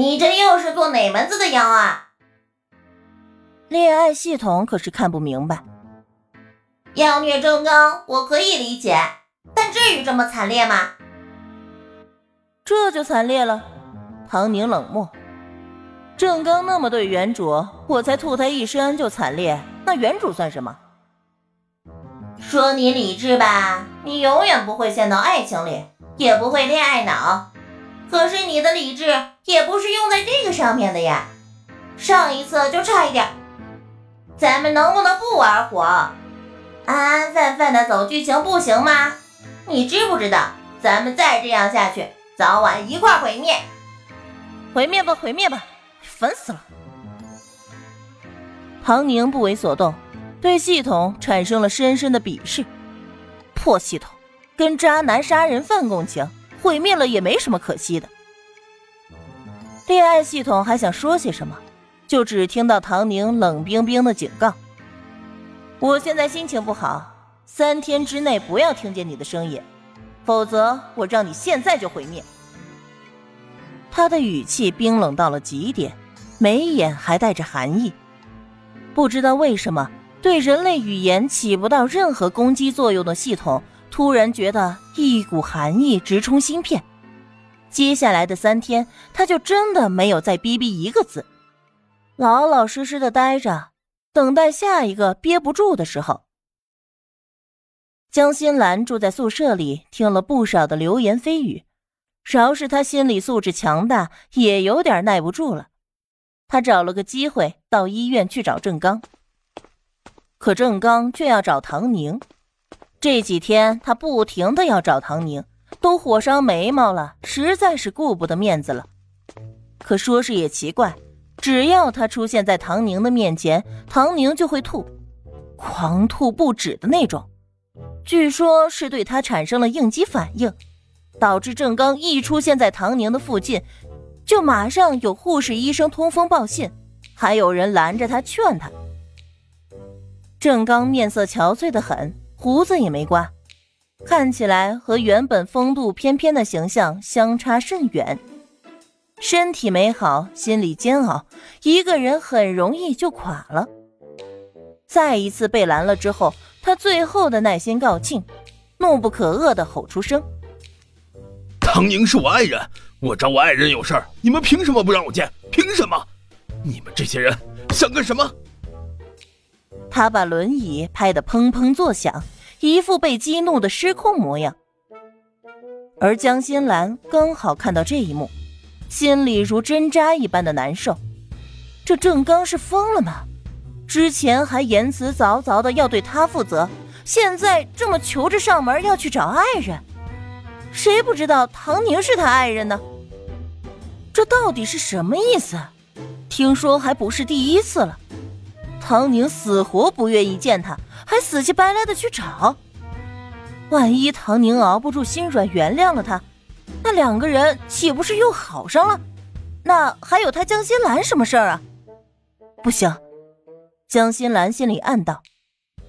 你这又是做哪门子的妖啊？恋爱系统可是看不明白。妖虐正刚，我可以理解，但至于这么惨烈吗？这就惨烈了。唐宁冷漠。正刚那么对原主，我才吐他一身就惨烈，那原主算什么？说你理智吧，你永远不会陷到爱情里，也不会恋爱脑。可是你的理智也不是用在这个上面的呀。上一次就差一点。咱们能不能不玩火，安安分分的走剧情不行吗？你知不知道，咱们再这样下去，早晚一块毁灭。毁灭吧，毁灭吧，烦死了！唐宁不为所动，对系统产生了深深的鄙视。破系统，跟渣男杀人犯共情，毁灭了也没什么可惜的。恋爱系统还想说些什么？就只听到唐宁冷冰冰的警告：“我现在心情不好，三天之内不要听见你的声音，否则我让你现在就毁灭。”他的语气冰冷到了极点，眉眼还带着寒意。不知道为什么，对人类语言起不到任何攻击作用的系统，突然觉得一股寒意直冲心片。接下来的三天，他就真的没有再逼逼一个字。老老实实的待着，等待下一个憋不住的时候。江心兰住在宿舍里，听了不少的流言蜚语，饶是她心理素质强大，也有点耐不住了。她找了个机会到医院去找郑刚，可郑刚却要找唐宁。这几天他不停的要找唐宁，都火烧眉毛了，实在是顾不得面子了。可说是也奇怪。只要他出现在唐宁的面前，唐宁就会吐，狂吐不止的那种。据说是对他产生了应激反应，导致郑刚一出现在唐宁的附近，就马上有护士、医生通风报信，还有人拦着他劝他。郑刚面色憔悴的很，胡子也没刮，看起来和原本风度翩翩的形象相差甚远。身体没好，心里煎熬，一个人很容易就垮了。再一次被拦了之后，他最后的耐心告罄，怒不可遏的吼出声：“唐宁是我爱人，我找我爱人有事儿，你们凭什么不让我见？凭什么？你们这些人想干什么？”他把轮椅拍得砰砰作响，一副被激怒的失控模样。而江心兰刚好看到这一幕。心里如针扎一般的难受，这郑刚是疯了吗？之前还言辞凿凿的要对他负责，现在这么求着上门要去找爱人，谁不知道唐宁是他爱人呢？这到底是什么意思？听说还不是第一次了，唐宁死活不愿意见他，还死乞白赖的去找，万一唐宁熬不住心软原谅了他。那两个人岂不是又好上了？那还有他江心兰什么事儿啊？不行，江心兰心里暗道，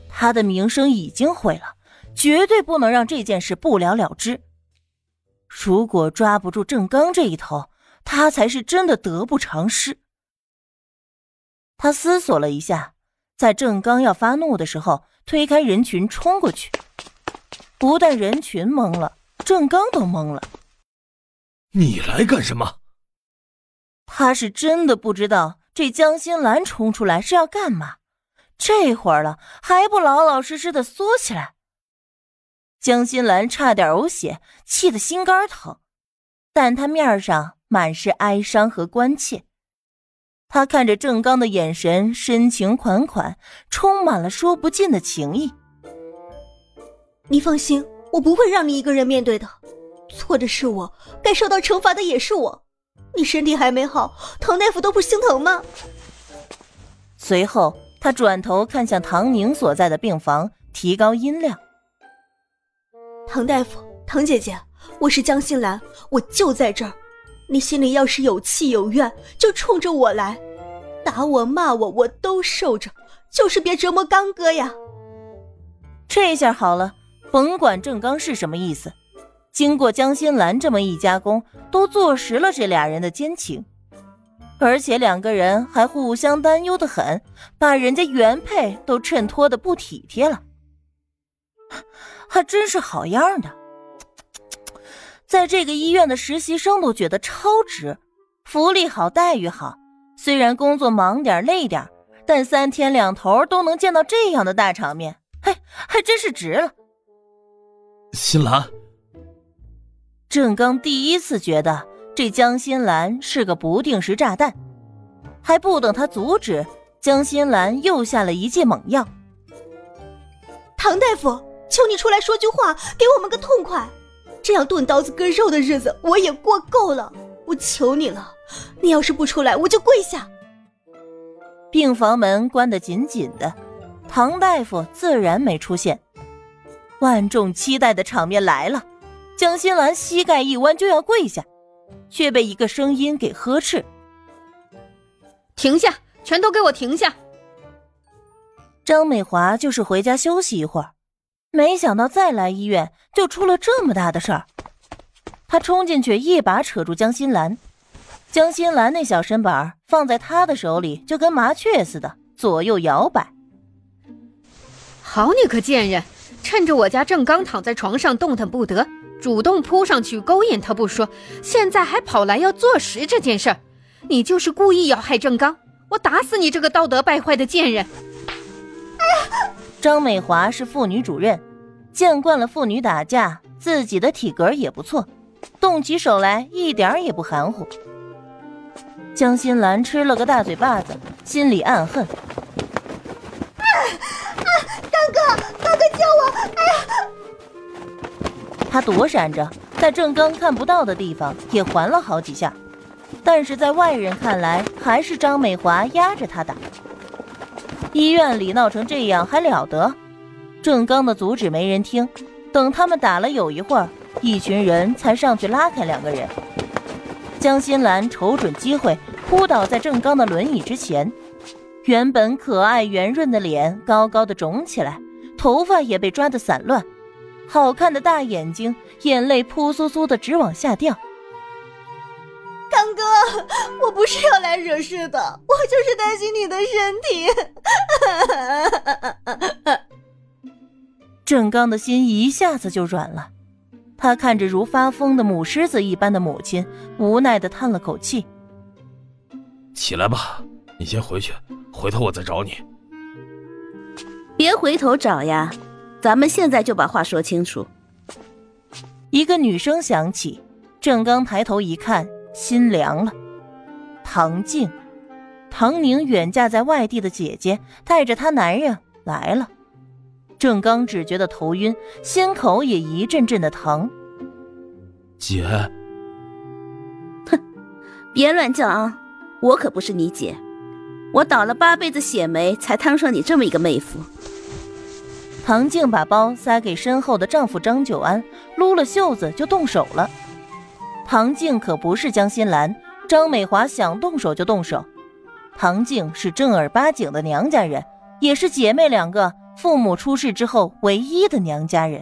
他的名声已经毁了，绝对不能让这件事不了了之。如果抓不住郑刚这一头，他才是真的得不偿失。他思索了一下，在郑刚要发怒的时候，推开人群冲过去。不但人群懵了，郑刚都懵了。你来干什么？他是真的不知道这江心兰冲出来是要干嘛，这会儿了还不老老实实的缩起来。江心兰差点呕血，气得心肝疼，但他面上满是哀伤和关切。他看着郑刚的眼神深情款款，充满了说不尽的情意。你放心，我不会让你一个人面对的。错的是我，该受到惩罚的也是我。你身体还没好，唐大夫都不心疼吗？随后，他转头看向唐宁所在的病房，提高音量：“唐大夫，唐姐姐，我是江心兰，我就在这儿。你心里要是有气有怨，就冲着我来，打我骂我，我都受着，就是别折磨刚哥呀。”这下好了，甭管郑刚是什么意思。经过江心兰这么一加工，都坐实了这俩人的奸情。而且两个人还互相担忧的很，把人家原配都衬托的不体贴了，还真是好样的。在这个医院的实习生都觉得超值，福利好，待遇好。虽然工作忙点累点，但三天两头都能见到这样的大场面，嘿，还真是值了。新兰，郑刚第一次觉得。这江新兰是个不定时炸弹，还不等他阻止，江新兰又下了一剂猛药。唐大夫，求你出来说句话，给我们个痛快！这样钝刀子割肉的日子我也过够了，我求你了，你要是不出来，我就跪下。病房门关得紧紧的，唐大夫自然没出现。万众期待的场面来了，江心兰膝盖一弯就要跪下。却被一个声音给呵斥：“停下！全都给我停下！”张美华就是回家休息一会儿，没想到再来医院就出了这么大的事儿。他冲进去，一把扯住江心兰，江心兰那小身板放在他的手里就跟麻雀似的左右摇摆。好你个贱人，趁着我家正刚躺在床上动弹不得。主动扑上去勾引他不说，现在还跑来要坐实这件事儿，你就是故意要害正刚，我打死你这个道德败坏的贱人！张美华是妇女主任，见惯了妇女打架，自己的体格也不错，动起手来一点也不含糊。江心兰吃了个大嘴巴子，心里暗恨：啊啊！大哥，大哥救我！哎呀！他躲闪着，在正刚看不到的地方也还了好几下，但是在外人看来，还是张美华压着他打。医院里闹成这样还了得？郑刚的阻止没人听，等他们打了有一会儿，一群人才上去拉开两个人。江心兰瞅准机会，扑倒在郑刚的轮椅之前，原本可爱圆润的脸高高的肿起来，头发也被抓得散乱。好看的大眼睛，眼泪扑簌簌的直往下掉。刚哥，我不是要来惹事的，我就是担心你的身体。郑刚的心一下子就软了，他看着如发疯的母狮子一般的母亲，无奈的叹了口气：“起来吧，你先回去，回头我再找你。”别回头找呀。咱们现在就把话说清楚。一个女声响起，郑刚抬头一看，心凉了。唐静，唐宁远嫁在外地的姐姐，带着她男人来了。郑刚只觉得头晕，心口也一阵阵的疼。姐，哼，别乱叫啊！我可不是你姐，我倒了八辈子血霉，才摊上你这么一个妹夫。唐静把包塞给身后的丈夫张九安，撸了袖子就动手了。唐静可不是江心兰，张美华想动手就动手。唐静是正儿八经的娘家人，也是姐妹两个父母出事之后唯一的娘家人。